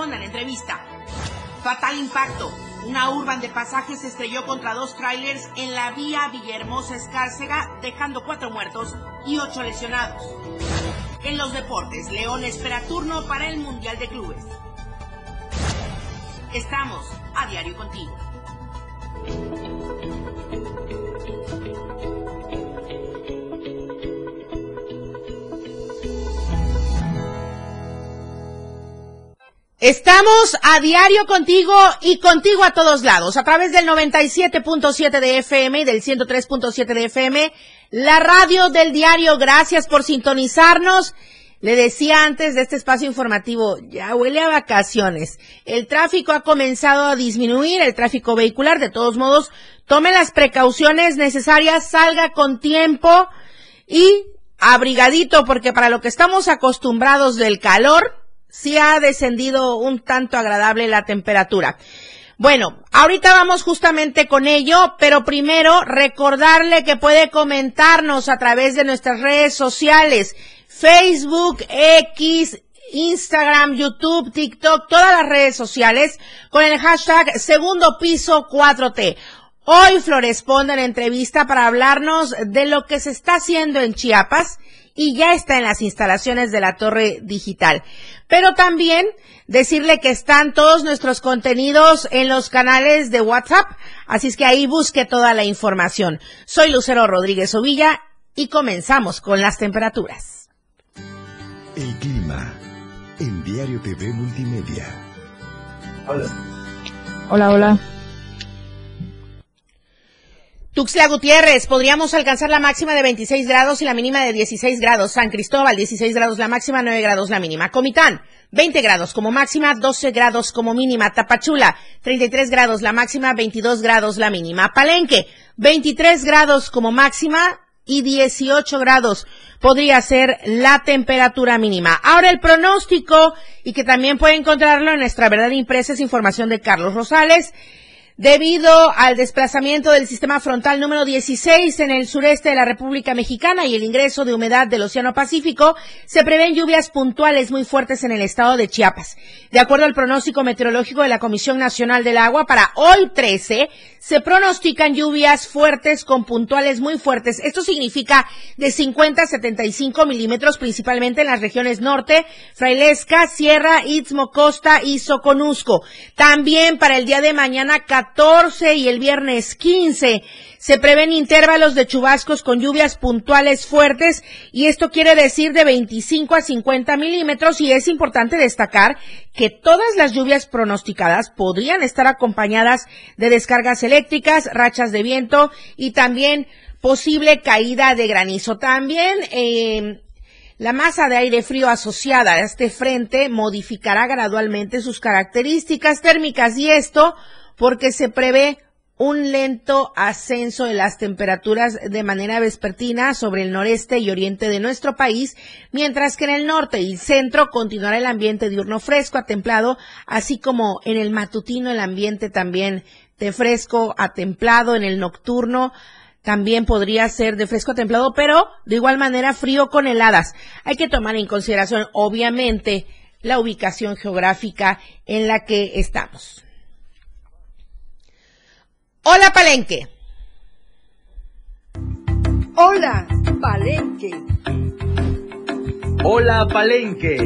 en entrevista. Fatal impacto. Una urban de pasajes se estrelló contra dos trailers en la vía Villahermosa Escárcega, dejando cuatro muertos y ocho lesionados. En los deportes, León espera turno para el Mundial de Clubes. Estamos a diario contigo. Estamos a diario contigo y contigo a todos lados, a través del 97.7 de FM y del 103.7 de FM, la radio del diario. Gracias por sintonizarnos. Le decía antes de este espacio informativo, ya huele a vacaciones. El tráfico ha comenzado a disminuir, el tráfico vehicular. De todos modos, tome las precauciones necesarias, salga con tiempo y abrigadito, porque para lo que estamos acostumbrados del calor, sí ha descendido un tanto agradable la temperatura. Bueno, ahorita vamos justamente con ello, pero primero recordarle que puede comentarnos a través de nuestras redes sociales, Facebook, X, Instagram, YouTube, TikTok, todas las redes sociales con el hashtag segundo piso 4T. Hoy Floresponde en entrevista para hablarnos de lo que se está haciendo en Chiapas y ya está en las instalaciones de la torre digital. Pero también decirle que están todos nuestros contenidos en los canales de WhatsApp, así es que ahí busque toda la información. Soy Lucero Rodríguez Ovilla y comenzamos con las temperaturas. El clima en Diario TV Multimedia. Hola. Hola, hola. Tuxtla Gutiérrez, podríamos alcanzar la máxima de 26 grados y la mínima de 16 grados. San Cristóbal, 16 grados la máxima, 9 grados la mínima. Comitán, 20 grados como máxima, 12 grados como mínima. Tapachula, 33 grados la máxima, 22 grados la mínima. Palenque, 23 grados como máxima y 18 grados podría ser la temperatura mínima. Ahora el pronóstico y que también puede encontrarlo en nuestra verdad impresa es información de Carlos Rosales. Debido al desplazamiento del sistema frontal número 16 en el sureste de la República Mexicana y el ingreso de humedad del Océano Pacífico, se prevén lluvias puntuales muy fuertes en el estado de Chiapas. De acuerdo al pronóstico meteorológico de la Comisión Nacional del Agua, para hoy 13 se pronostican lluvias fuertes con puntuales muy fuertes. Esto significa de 50 a 75 milímetros, principalmente en las regiones norte, Frailesca, Sierra, Istmo, Costa y Soconusco. También para el día de mañana, 14 y el viernes 15 se prevén intervalos de chubascos con lluvias puntuales fuertes y esto quiere decir de 25 a 50 milímetros y es importante destacar que todas las lluvias pronosticadas podrían estar acompañadas de descargas eléctricas, rachas de viento y también posible caída de granizo. También eh, la masa de aire frío asociada a este frente modificará gradualmente sus características térmicas y esto porque se prevé un lento ascenso de las temperaturas de manera vespertina sobre el noreste y oriente de nuestro país, mientras que en el norte y centro continuará el ambiente diurno fresco a templado, así como en el matutino el ambiente también de fresco a templado, en el nocturno también podría ser de fresco a templado, pero de igual manera frío con heladas. Hay que tomar en consideración, obviamente, la ubicación geográfica en la que estamos. Hola Palenque. Hola Palenque. Hola Palenque.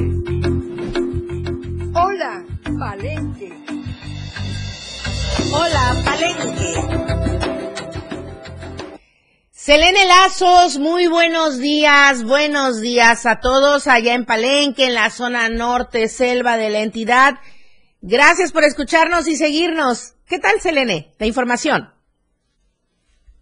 Hola Palenque. Hola Palenque. Selene Lazos, muy buenos días, buenos días a todos allá en Palenque, en la zona norte, selva de la entidad. Gracias por escucharnos y seguirnos. ¿Qué tal, Selene? La información.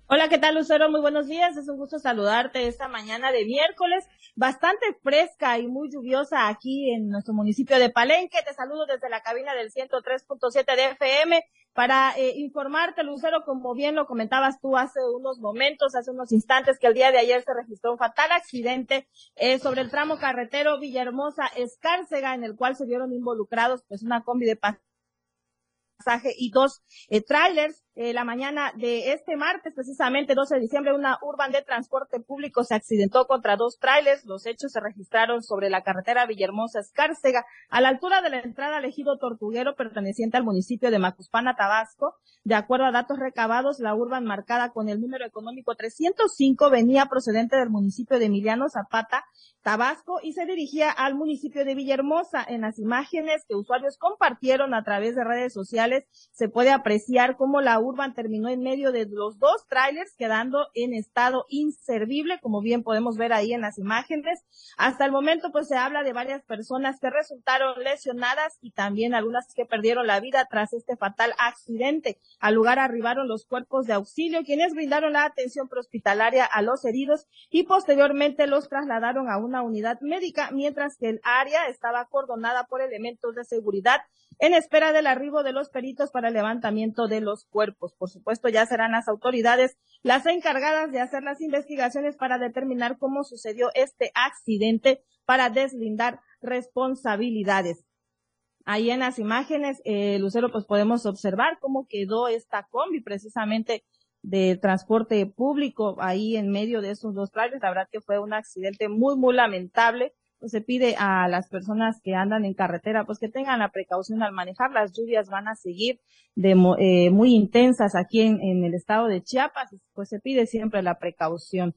Hola, ¿qué tal, Lucero? Muy buenos días. Es un gusto saludarte esta mañana de miércoles, bastante fresca y muy lluviosa aquí en nuestro municipio de Palenque. Te saludo desde la cabina del 103.7 de FM para eh, informarte, Lucero, como bien lo comentabas tú hace unos momentos, hace unos instantes, que el día de ayer se registró un fatal accidente eh, sobre el tramo carretero Villahermosa Escárcega, en el cual se vieron involucrados pues una combi de pasaje y dos eh, trailers. Eh, la mañana de este martes, precisamente 12 de diciembre, una urban de transporte público se accidentó contra dos trailers. Los hechos se registraron sobre la carretera Villahermosa Escárcega, a la altura de la entrada al Tortuguero perteneciente al municipio de Macuspana, Tabasco. De acuerdo a datos recabados, la urban marcada con el número económico 305 venía procedente del municipio de Emiliano Zapata, Tabasco, y se dirigía al municipio de Villahermosa. En las imágenes que usuarios compartieron a través de redes sociales, se puede apreciar cómo la Urban terminó en medio de los dos trailers, quedando en estado inservible, como bien podemos ver ahí en las imágenes. Hasta el momento, pues se habla de varias personas que resultaron lesionadas y también algunas que perdieron la vida tras este fatal accidente. Al lugar arribaron los cuerpos de auxilio, quienes brindaron la atención prehospitalaria a los heridos y posteriormente los trasladaron a una unidad médica, mientras que el área estaba acordonada por elementos de seguridad en espera del arribo de los peritos para el levantamiento de los cuerpos. Por supuesto, ya serán las autoridades las encargadas de hacer las investigaciones para determinar cómo sucedió este accidente para deslindar responsabilidades. Ahí en las imágenes, eh, Lucero, pues podemos observar cómo quedó esta combi precisamente de transporte público ahí en medio de esos dos trailers. La verdad que fue un accidente muy, muy lamentable pues se pide a las personas que andan en carretera, pues que tengan la precaución al manejar. Las lluvias van a seguir de, eh, muy intensas aquí en, el estado de Chiapas, pues se pide siempre la precaución.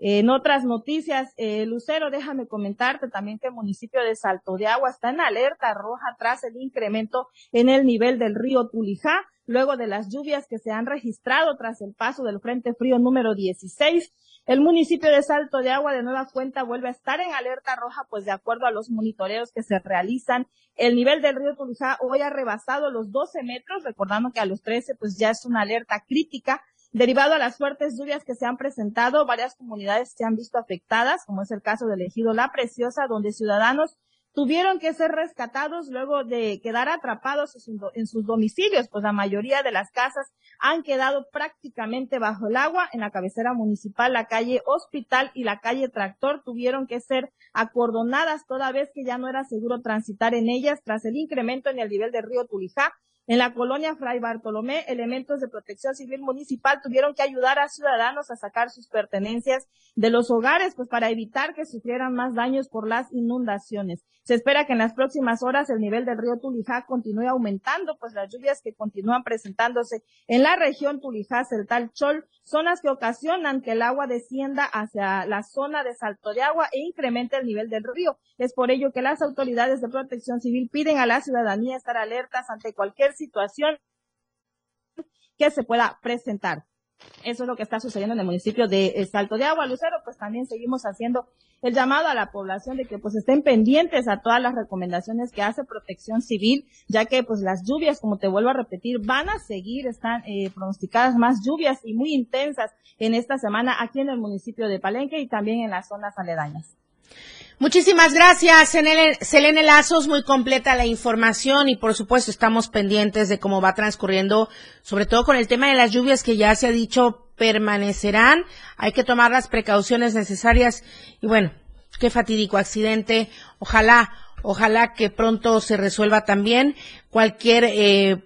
En otras noticias, eh, Lucero, déjame comentarte también que el municipio de Salto de Agua está en alerta roja tras el incremento en el nivel del río Tulijá, luego de las lluvias que se han registrado tras el paso del Frente Frío número 16. El municipio de Salto de Agua de nueva cuenta vuelve a estar en alerta roja, pues de acuerdo a los monitoreos que se realizan, el nivel del río Tulijá hoy ha rebasado los 12 metros, recordando que a los 13 pues ya es una alerta crítica. Derivado a las fuertes lluvias que se han presentado, varias comunidades se han visto afectadas, como es el caso del ejido La Preciosa, donde ciudadanos tuvieron que ser rescatados luego de quedar atrapados en sus domicilios, pues la mayoría de las casas han quedado prácticamente bajo el agua. En la cabecera municipal, la calle Hospital y la calle Tractor tuvieron que ser acordonadas toda vez que ya no era seguro transitar en ellas tras el incremento en el nivel del río Tulijá en la colonia Fray Bartolomé, elementos de protección civil municipal tuvieron que ayudar a ciudadanos a sacar sus pertenencias de los hogares, pues para evitar que sufrieran más daños por las inundaciones. Se espera que en las próximas horas el nivel del río Tulijá continúe aumentando, pues las lluvias que continúan presentándose en la región Tulijá, Celtal, Chol, son las que ocasionan que el agua descienda hacia la zona de salto de agua e incremente el nivel del río. Es por ello que las autoridades de protección civil piden a la ciudadanía estar alertas ante cualquier situación que se pueda presentar. Eso es lo que está sucediendo en el municipio de Salto de Agua, Lucero, pues también seguimos haciendo el llamado a la población de que pues estén pendientes a todas las recomendaciones que hace Protección Civil, ya que pues las lluvias, como te vuelvo a repetir, van a seguir, están eh, pronosticadas más lluvias y muy intensas en esta semana aquí en el municipio de Palenque y también en las zonas aledañas. Muchísimas gracias, Selene Lazos, muy completa la información y por supuesto estamos pendientes de cómo va transcurriendo, sobre todo con el tema de las lluvias que ya se ha dicho permanecerán, hay que tomar las precauciones necesarias. Y bueno, qué fatídico accidente, ojalá, ojalá que pronto se resuelva también cualquier eh,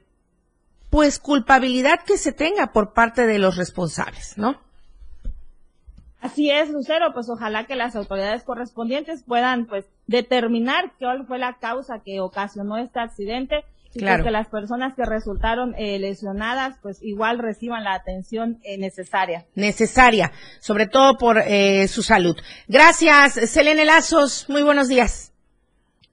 pues culpabilidad que se tenga por parte de los responsables, ¿no? Así es, Lucero, pues ojalá que las autoridades correspondientes puedan pues determinar cuál fue la causa que ocasionó este accidente y pues, que las personas que resultaron eh, lesionadas pues igual reciban la atención eh, necesaria. Necesaria, sobre todo por eh, su salud. Gracias, Selene Lazos, muy buenos días.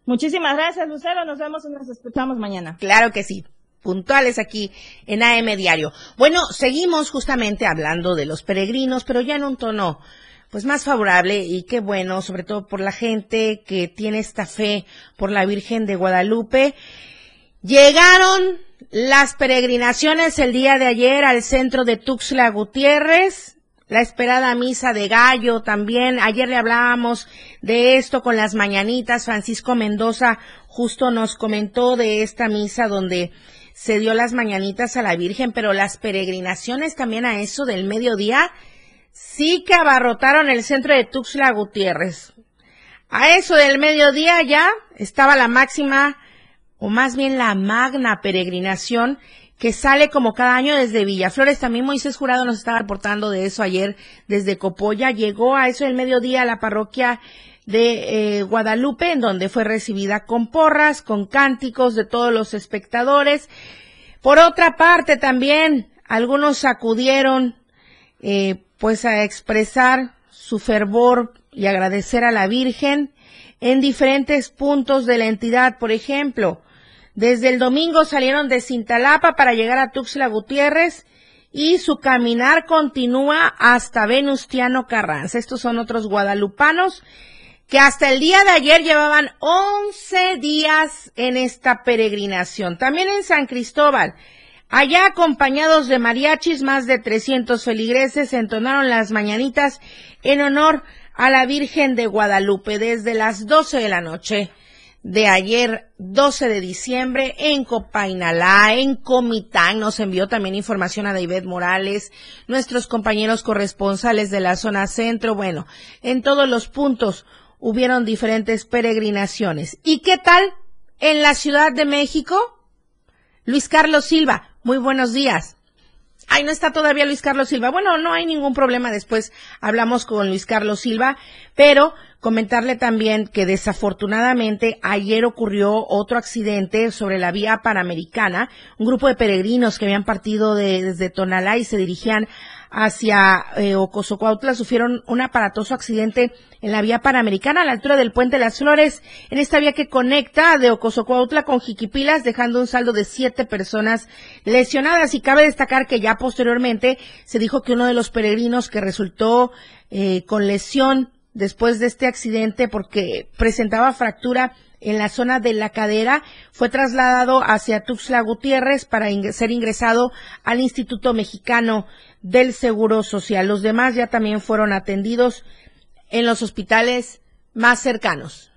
Muchísimas gracias, Lucero, nos vemos y nos escuchamos mañana. Claro que sí puntuales aquí en AM Diario. Bueno, seguimos justamente hablando de los peregrinos, pero ya en un tono pues más favorable y qué bueno, sobre todo por la gente que tiene esta fe por la Virgen de Guadalupe. Llegaron las peregrinaciones el día de ayer al centro de Tuxtla Gutiérrez, la esperada misa de gallo también. Ayer le hablábamos de esto con las mañanitas. Francisco Mendoza justo nos comentó de esta misa donde se dio las mañanitas a la Virgen, pero las peregrinaciones también a eso del mediodía sí que abarrotaron el centro de Tuxtla Gutiérrez. A eso del mediodía ya estaba la máxima, o más bien la magna peregrinación que sale como cada año desde Villaflores. También Moisés Jurado nos estaba reportando de eso ayer desde Copolla. Llegó a eso el mediodía a la parroquia de eh, Guadalupe, en donde fue recibida con porras, con cánticos de todos los espectadores. Por otra parte, también algunos acudieron eh, pues a expresar su fervor y agradecer a la Virgen en diferentes puntos de la entidad. Por ejemplo, desde el domingo salieron de Cintalapa para llegar a Tuxtla Gutiérrez y su caminar continúa hasta Venustiano Carranza. Estos son otros guadalupanos que hasta el día de ayer llevaban 11 días en esta peregrinación. También en San Cristóbal, allá acompañados de mariachis, más de 300 feligreses entonaron las mañanitas en honor a la Virgen de Guadalupe desde las 12 de la noche de ayer 12 de diciembre en Copainalá, en Comitán. Nos envió también información a David Morales, nuestros compañeros corresponsales de la zona centro. Bueno, en todos los puntos hubieron diferentes peregrinaciones. ¿Y qué tal en la Ciudad de México? Luis Carlos Silva, muy buenos días. Ay, no está todavía Luis Carlos Silva. Bueno, no hay ningún problema. Después hablamos con Luis Carlos Silva, pero comentarle también que desafortunadamente ayer ocurrió otro accidente sobre la vía panamericana. Un grupo de peregrinos que habían partido desde Tonalá y se dirigían hacia eh, sufrieron un aparatoso accidente en la vía panamericana a la altura del puente las Flores, en esta vía que conecta de Ocosocuautla con Jiquipilas, dejando un saldo de siete personas lesionadas. Y cabe destacar que ya posteriormente se dijo que uno de los peregrinos que resultó eh, con lesión después de este accidente porque presentaba fractura en la zona de la cadera, fue trasladado hacia Tuxtla Gutiérrez para ser ingresado al Instituto Mexicano del Seguro Social. Los demás ya también fueron atendidos en los hospitales más cercanos.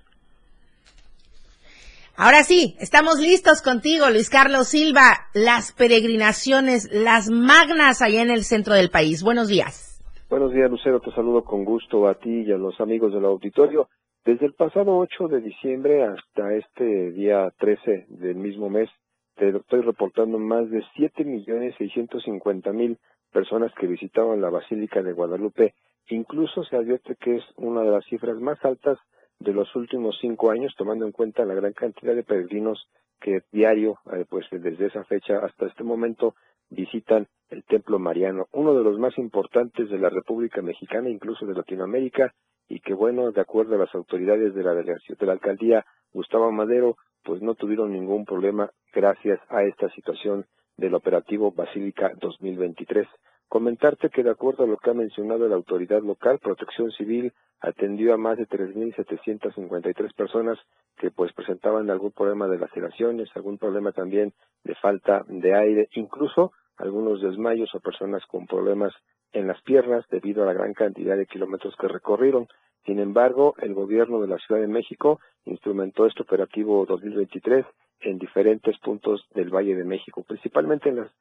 Ahora sí, estamos listos contigo, Luis Carlos Silva. Las peregrinaciones, las magnas allá en el centro del país. Buenos días. Buenos días, Lucero. Te saludo con gusto a ti y a los amigos del auditorio. Desde el pasado 8 de diciembre hasta este día 13 del mismo mes, te estoy reportando más de 7.650.000 personas que visitaban la Basílica de Guadalupe. Incluso se advierte que es una de las cifras más altas de los últimos cinco años, tomando en cuenta la gran cantidad de peregrinos que diario, eh, pues desde esa fecha hasta este momento, visitan el Templo Mariano, uno de los más importantes de la República Mexicana, incluso de Latinoamérica, y que bueno, de acuerdo a las autoridades de la delegación de la alcaldía Gustavo Madero, pues no tuvieron ningún problema gracias a esta situación del operativo Basílica 2023. Comentarte que de acuerdo a lo que ha mencionado la autoridad local, Protección Civil atendió a más de 3.753 personas que pues presentaban algún problema de laceraciones, algún problema también de falta de aire, incluso algunos desmayos o personas con problemas en las piernas debido a la gran cantidad de kilómetros que recorrieron. Sin embargo, el gobierno de la Ciudad de México instrumentó este operativo 2023 en diferentes puntos del Valle de México, principalmente en las,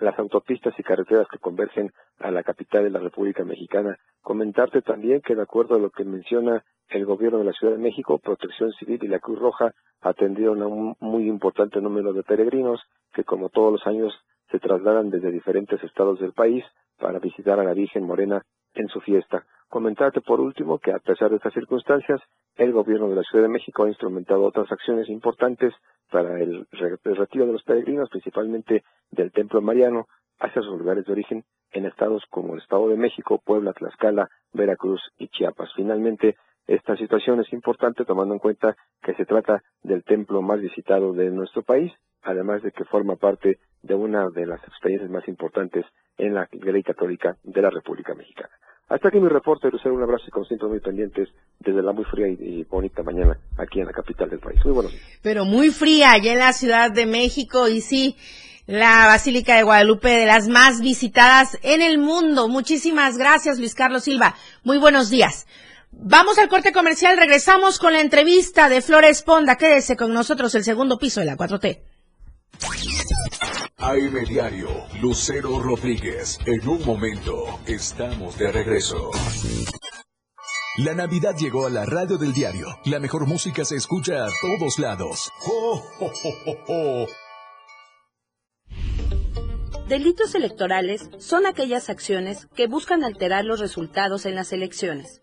las autopistas y carreteras que convergen a la capital de la República Mexicana. Comentarte también que de acuerdo a lo que menciona el gobierno de la Ciudad de México, Protección Civil y la Cruz Roja atendieron a un muy importante número de peregrinos que como todos los años se trasladan desde diferentes estados del país para visitar a la Virgen Morena en su fiesta. Comentarte por último que a pesar de estas circunstancias, el gobierno de la Ciudad de México ha instrumentado otras acciones importantes para el, retiro de los peregrinos, principalmente del Templo Mariano, hacia sus lugares de origen en estados como el Estado de México, Puebla, Tlaxcala, Veracruz y Chiapas. Finalmente, esta situación es importante tomando en cuenta que se trata del templo más visitado de nuestro país, además de que forma parte de una de las experiencias más importantes en la Iglesia Católica de la República Mexicana. Hasta aquí mi reporte, Lucero, un abrazo y consiento muy pendientes desde la muy fría y, bonita mañana aquí en la capital del país. Muy buenos días. Pero muy fría allá en la Ciudad de México y sí, la Basílica de Guadalupe de las más visitadas en el mundo. Muchísimas gracias, Luis Carlos Silva. Muy buenos días. Vamos al corte comercial, regresamos con la entrevista de Flores Ponda. Quédese con nosotros el segundo piso de la 4T. AM Diario, Lucero Rodríguez. En un momento, estamos de regreso. La Navidad llegó a la radio del diario. La mejor música se escucha a todos lados. ¡Oh, Delitos electorales son aquellas acciones que buscan alterar los resultados en las elecciones.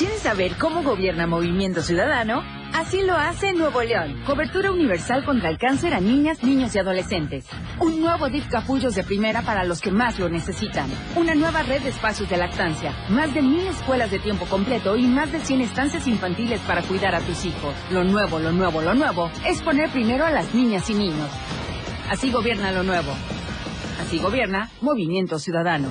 ¿Quieres saber cómo gobierna Movimiento Ciudadano? Así lo hace Nuevo León. Cobertura universal contra el cáncer a niñas, niños y adolescentes. Un nuevo DIF Capullos de primera para los que más lo necesitan. Una nueva red de espacios de lactancia. Más de mil escuelas de tiempo completo y más de 100 estancias infantiles para cuidar a tus hijos. Lo nuevo, lo nuevo, lo nuevo es poner primero a las niñas y niños. Así gobierna lo nuevo. Así gobierna Movimiento Ciudadano.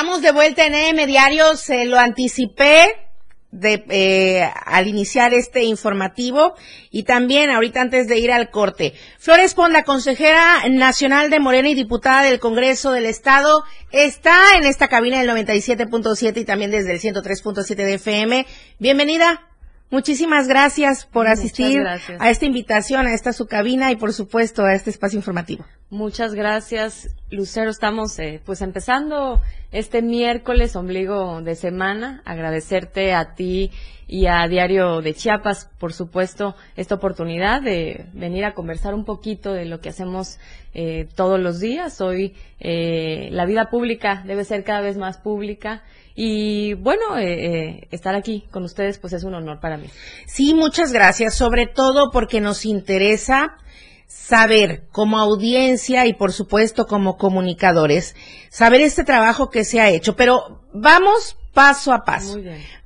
Estamos de vuelta en EM Diario, se lo anticipé de, eh, al iniciar este informativo y también ahorita antes de ir al corte. Flores Ponda, consejera nacional de Morena y diputada del Congreso del Estado, está en esta cabina del 97.7 y también desde el 103.7 de FM. Bienvenida. Muchísimas gracias por asistir a esta invitación, a esta su cabina y por supuesto a este espacio informativo. Muchas gracias, Lucero. Estamos eh, pues empezando este miércoles, ombligo de semana. Agradecerte a ti y a Diario de Chiapas, por supuesto, esta oportunidad de venir a conversar un poquito de lo que hacemos eh, todos los días. Hoy eh, la vida pública debe ser cada vez más pública y bueno, eh, estar aquí con ustedes pues es un honor para mí. Sí, muchas gracias, sobre todo porque nos interesa saber como audiencia y por supuesto como comunicadores, saber este trabajo que se ha hecho. Pero vamos paso a paso.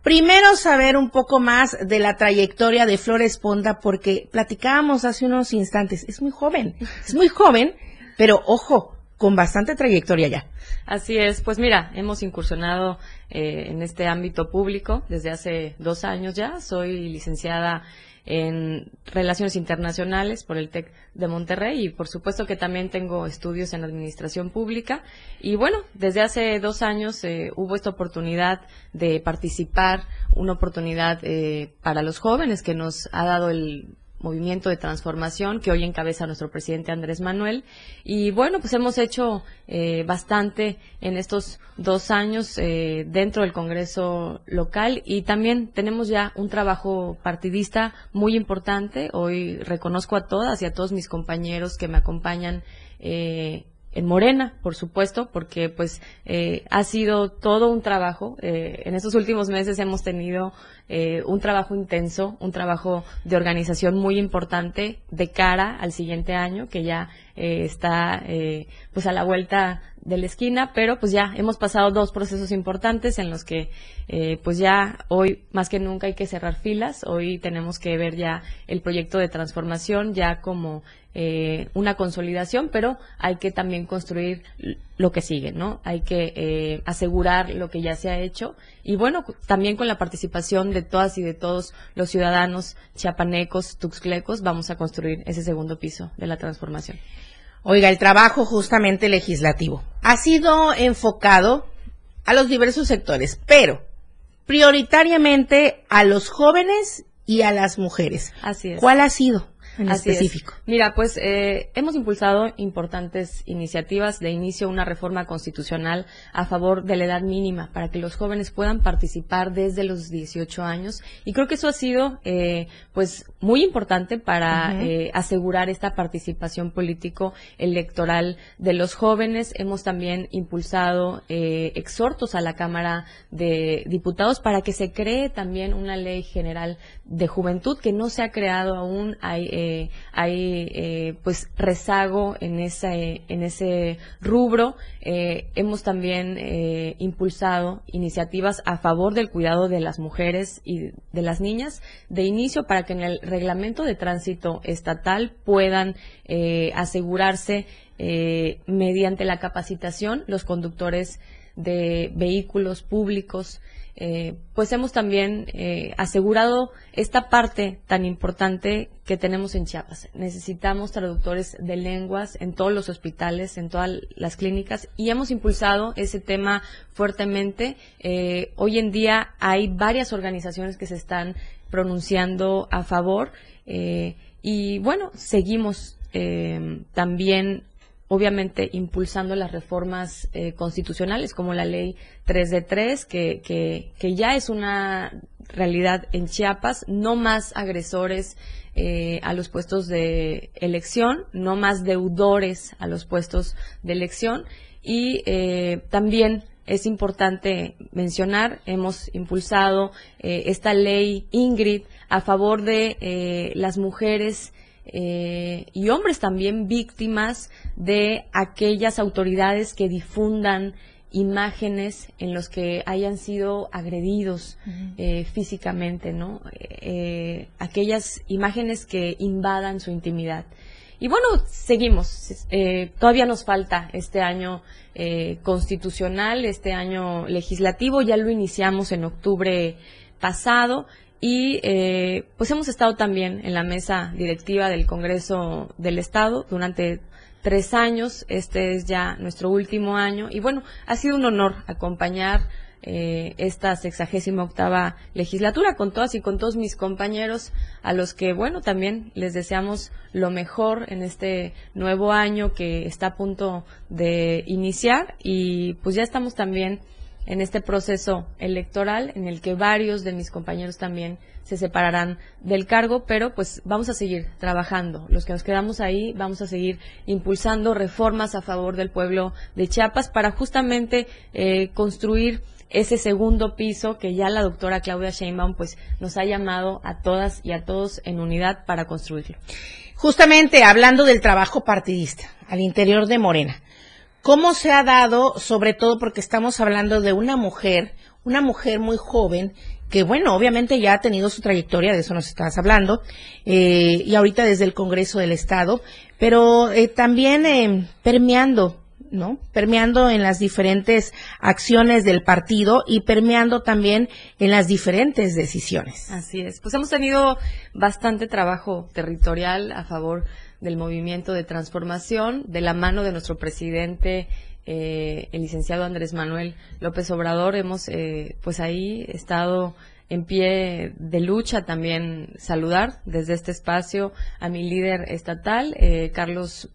Primero saber un poco más de la trayectoria de Flores Ponda porque platicábamos hace unos instantes, es muy joven, es muy joven, pero ojo, con bastante trayectoria ya. Así es, pues mira, hemos incursionado eh, en este ámbito público desde hace dos años ya. Soy licenciada en Relaciones Internacionales por el TEC de Monterrey y por supuesto que también tengo estudios en Administración Pública. Y bueno, desde hace dos años eh, hubo esta oportunidad de participar, una oportunidad eh, para los jóvenes que nos ha dado el movimiento de transformación que hoy encabeza nuestro presidente Andrés Manuel. Y bueno, pues hemos hecho eh, bastante en estos dos años eh, dentro del Congreso local y también tenemos ya un trabajo partidista muy importante. Hoy reconozco a todas y a todos mis compañeros que me acompañan eh, en Morena, por supuesto, porque pues eh, ha sido todo un trabajo. Eh, en estos últimos meses hemos tenido eh, un trabajo intenso, un trabajo de organización muy importante de cara al siguiente año, que ya eh, está eh, pues a la vuelta de la esquina, pero pues ya hemos pasado dos procesos importantes en los que eh, pues ya hoy más que nunca hay que cerrar filas, hoy tenemos que ver ya el proyecto de transformación ya como eh, una consolidación, pero hay que también construir lo que sigue, ¿no? Hay que eh, asegurar lo que ya se ha hecho y bueno, también con la participación de todas y de todos los ciudadanos chiapanecos, tuxclecos, vamos a construir ese segundo piso de la transformación. Oiga, el trabajo justamente legislativo ha sido enfocado a los diversos sectores, pero prioritariamente a los jóvenes y a las mujeres. Así es. ¿Cuál ha sido en Así es. específico? Mira, pues eh, hemos impulsado importantes iniciativas de inicio una reforma constitucional a favor de la edad mínima para que los jóvenes puedan participar desde los 18 años y creo que eso ha sido eh, pues muy importante para eh, asegurar esta participación político electoral de los jóvenes. Hemos también impulsado eh, exhortos a la Cámara de Diputados para que se cree también una ley general de juventud que no se ha creado aún. Hay, eh, hay eh, pues rezago en ese, en ese rubro. Eh, hemos también eh, impulsado iniciativas a favor del cuidado de las mujeres y de las niñas de inicio para que en el reglamento de tránsito estatal puedan asegurarse mediante la capacitación los conductores de vehículos públicos. Eh, pues hemos también eh, asegurado esta parte tan importante que tenemos en Chiapas. Necesitamos traductores de lenguas en todos los hospitales, en todas las clínicas y hemos impulsado ese tema fuertemente. Eh, hoy en día hay varias organizaciones que se están pronunciando a favor eh, y bueno, seguimos eh, también obviamente impulsando las reformas eh, constitucionales como la ley 3 de 3 que, que, ya es una realidad en Chiapas, no más agresores eh, a los puestos de elección, no más deudores a los puestos de elección. Y eh, también es importante mencionar, hemos impulsado esta ley Ingrid a favor de las mujeres eh, y hombres también víctimas de aquellas autoridades que difundan imágenes en los que hayan sido agredidos eh, físicamente, ¿no? Eh, aquellas imágenes que invadan su intimidad. Y bueno, seguimos. Eh, todavía nos falta este año eh, constitucional, este año legislativo. Ya lo iniciamos en octubre pasado y eh, pues hemos estado también en la mesa directiva del Congreso del Estado durante tres años. Este es ya nuestro último año y bueno, ha sido un honor acompañar eh, esta sexagésima octava legislatura con todas y con todos mis compañeros a los que bueno también les deseamos lo mejor en este nuevo año que está a punto de iniciar y pues ya estamos también en este proceso electoral en el que varios de mis compañeros también se separarán del cargo, pero pues vamos a seguir trabajando. Los que nos quedamos ahí vamos a seguir impulsando reformas a favor del pueblo de Chiapas para justamente eh, construir ese segundo piso que ya la doctora Claudia Sheinbaum pues nos ha llamado a todas y a todos en unidad para construirlo. Justamente hablando del trabajo partidista al interior de Morena, ¿cómo se ha dado, sobre todo porque estamos hablando de una mujer, una mujer muy joven, que bueno, obviamente ya ha tenido su trayectoria, de eso nos estabas hablando, eh, y ahorita desde el Congreso del Estado, pero eh, también eh, permeando ¿no? Permeando en las diferentes acciones del partido y permeando también en las diferentes decisiones. Así es. Pues hemos tenido bastante trabajo territorial a favor del movimiento de transformación, de la mano de nuestro presidente, eh, el licenciado Andrés Manuel López Obrador. Hemos, eh, pues ahí estado en pie de lucha también saludar desde este espacio a mi líder estatal, eh, Carlos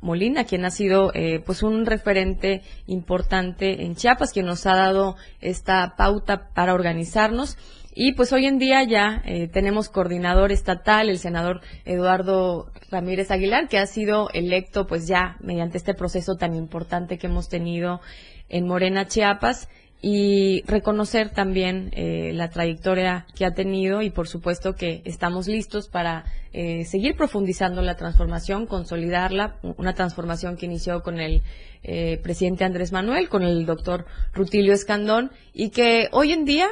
Molina, quien ha sido eh, pues un referente importante en Chiapas, quien nos ha dado esta pauta para organizarnos Y pues hoy en día ya eh, tenemos coordinador estatal, el senador Eduardo Ramírez Aguilar, que ha sido electo pues ya mediante este proceso tan importante que hemos tenido en Morena, Chiapas y reconocer también eh, la trayectoria que ha tenido y por supuesto que estamos listos para eh, seguir profundizando la transformación, consolidarla, una transformación que inició con el eh, presidente Andrés Manuel, con el doctor Rutilio Escandón y que hoy en día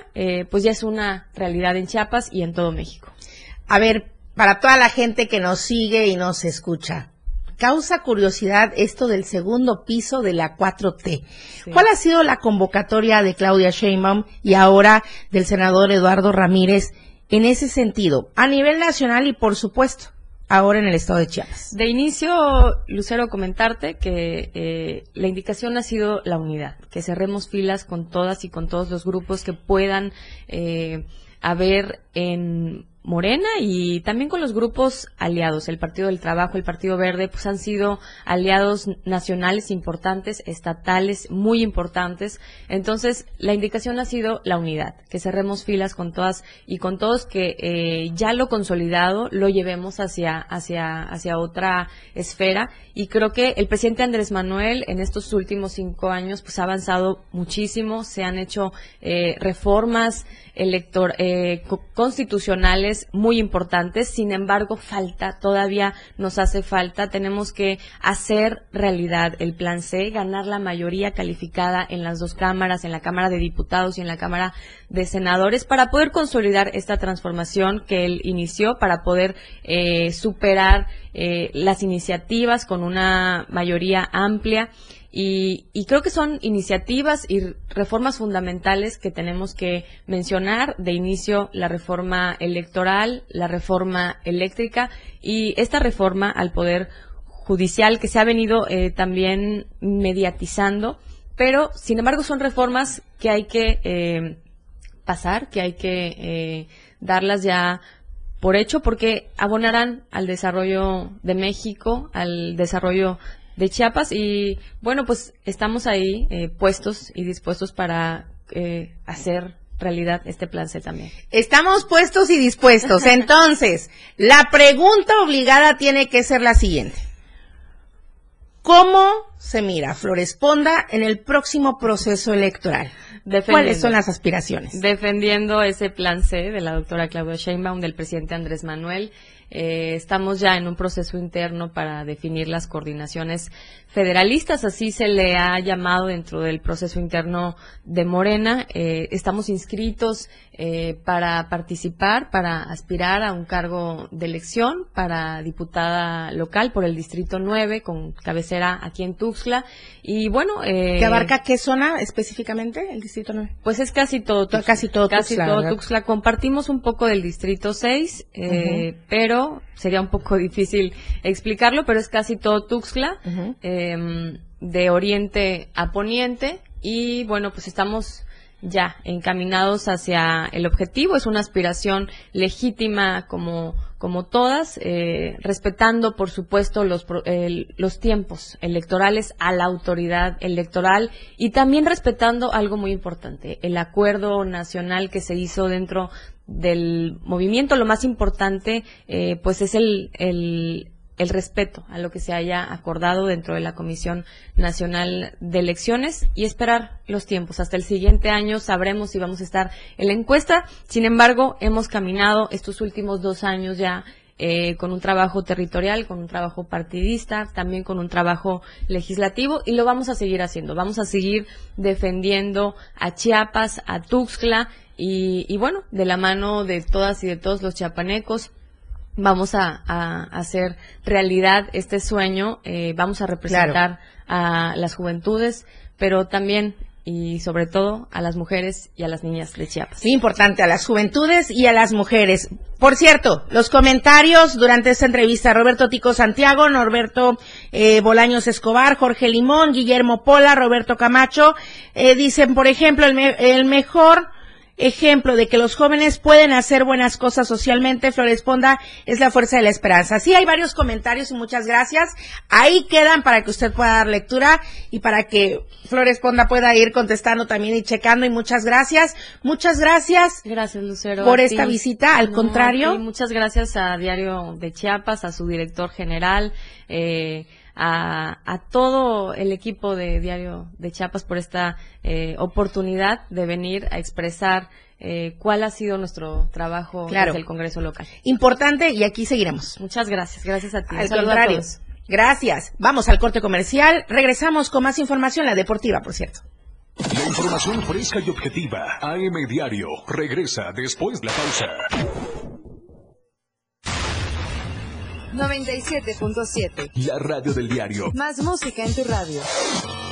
pues ya es una realidad en Chiapas y en todo México. A ver, para toda la gente que nos sigue y nos escucha, causa curiosidad esto del segundo piso de la 4T. ¿Cuál ha sido la convocatoria de Claudia Sheinbaum y ahora del senador Eduardo Ramírez en ese sentido, a nivel nacional y por supuesto ahora en el estado de Chiapas? De inicio, Lucero, comentarte que eh, la indicación ha sido la unidad, que cerremos filas con todas y con todos los grupos que puedan eh, haber en Morena y también con los grupos aliados, el Partido del Trabajo, el Partido Verde, pues han sido aliados nacionales importantes, estatales muy importantes. Entonces, la indicación ha sido la unidad, que cerremos filas con todas y con todos, que eh, ya lo consolidado lo llevemos hacia, hacia, hacia otra esfera. Y creo que el presidente Andrés Manuel en estos últimos cinco años pues ha avanzado muchísimo, se han hecho eh, reformas elector eh, constitucionales muy importantes. Sin embargo, falta, todavía nos hace falta. Tenemos que hacer realidad el plan C, ganar la mayoría calificada en las dos cámaras, en la Cámara de Diputados y en la Cámara de Senadores, para poder consolidar esta transformación que él inició, para poder eh, superar eh, las iniciativas con una mayoría amplia. Y, creo que son iniciativas y reformas fundamentales que tenemos que mencionar. De inicio, la reforma electoral, la reforma eléctrica y esta reforma al Poder Judicial que se ha venido eh, también mediatizando. Pero, sin embargo, son reformas que hay que eh, pasar, que hay que eh, darlas ya por hecho porque abonarán al desarrollo de México, al desarrollo de Chiapas y bueno, pues estamos ahí eh, puestos y dispuestos para eh, hacer realidad este plan C también. Estamos puestos y dispuestos. Entonces, la pregunta obligada tiene que ser la siguiente. ¿Cómo se mira Flores Ponda en el próximo proceso electoral? ¿Cuáles son las aspiraciones? Defendiendo ese plan C de la doctora Claudia Sheinbaum, del presidente Andrés Manuel eh, estamos ya en un proceso interno para definir las coordinaciones federalistas, así se le ha llamado dentro del proceso interno de Morena. Eh, estamos inscritos eh, para participar, para aspirar a un cargo de elección para diputada local por el Distrito 9 con cabecera aquí en Tuxtla. Y bueno... Eh, ¿Qué abarca qué zona específicamente el Distrito 9? Pues es casi todo Tuxtla. Casi todo casi Todo Tuxtla. Compartimos un poco del Distrito 6, eh, pero sería un poco difícil explicarlo, pero es casi todo Tuxtla, em, de oriente a poniente, y bueno, pues estamos ya encaminados hacia el objetivo. Es una aspiración legítima como, como todas, eh, respetando, por supuesto, los, los tiempos electorales a la autoridad electoral y también respetando algo muy importante, el acuerdo nacional que se hizo dentro del movimiento, lo más importante, eh, pues es el, el, el respeto a lo que se haya acordado dentro de la Comisión Nacional de Elecciones y esperar los tiempos. Hasta el siguiente año sabremos si vamos a estar en la encuesta. Sin embargo, hemos caminado estos últimos dos años ya eh, con un trabajo territorial, con un trabajo partidista, también con un trabajo legislativo y lo vamos a seguir haciendo. Vamos a seguir defendiendo a Chiapas, a Tuxtla y, bueno, de la mano de todas y de todos los chiapanecos, vamos a, hacer realidad este sueño, eh, vamos a representar a las juventudes, pero también y sobre todo a las mujeres y a las niñas de Chiapas. Muy importante, a las juventudes y a las mujeres. Por cierto, los comentarios durante esta entrevista, Roberto Tico Santiago, Norberto eh, Bolaños Escobar, Jorge Limón, Guillermo Pola, Roberto Camacho, eh, dicen, por ejemplo, el, el mejor ejemplo de que los jóvenes pueden hacer buenas cosas socialmente. Flores Ponda es la fuerza de la esperanza. Sí, hay varios comentarios y muchas gracias. Ahí quedan para que usted pueda dar lectura y para que Flores Ponda pueda ir contestando también y checando. Y muchas gracias. Muchas gracias. Gracias, Lucero. Por esta visita. Al contrario. muchas gracias a Diario de Chiapas, a su director general. Eh, a, todo el equipo de Diario de Chiapas por esta eh, oportunidad de venir a expresar eh, cuál ha sido nuestro trabajo desde el Congreso local. Importante y aquí seguiremos. Muchas gracias, gracias a ti. Al contrario. Gracias. Vamos al corte comercial. Regresamos con más información, la deportiva, por cierto. La información fresca y objetiva. AM Diario. Regresa después de la pausa. 97.7. La radio del diario. Más música en tu radio.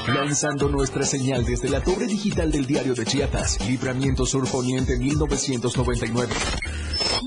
Lanzando nuestra señal desde la torre digital del diario de Chiapas, Libramiento Sur Poniente 1999.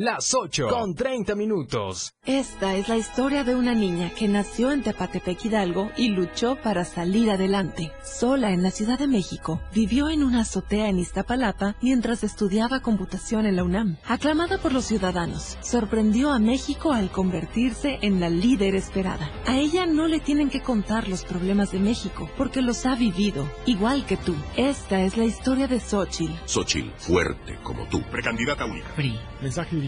Las 8 con 30 minutos. Esta es la historia de una niña que nació en Tepatepec Hidalgo y luchó para salir adelante. Sola en la Ciudad de México, vivió en una azotea en Iztapalapa mientras estudiaba computación en la UNAM. Aclamada por los ciudadanos, sorprendió a México al convertirse en la líder esperada. A ella no le tienen que contar los problemas de México porque los ha vivido, igual que tú. Esta es la historia de Xochitl. Xochitl, fuerte como tú. Precandidata única. PRI. Mensaje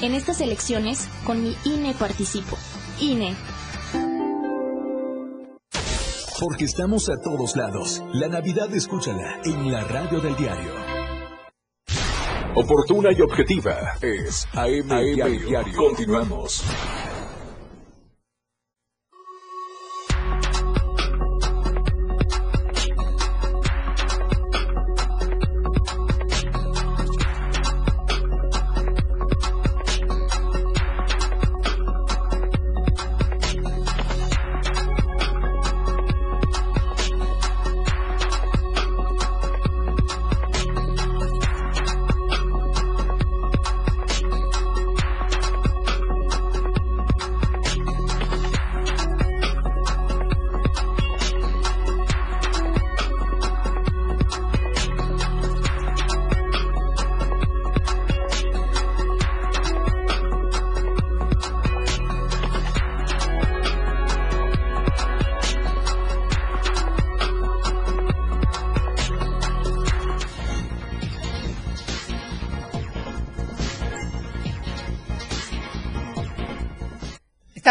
En estas elecciones, con mi INE participo. INE. Porque estamos a todos lados. La Navidad escúchala en la radio del diario. Oportuna y objetiva es AM, diario. Continuamos.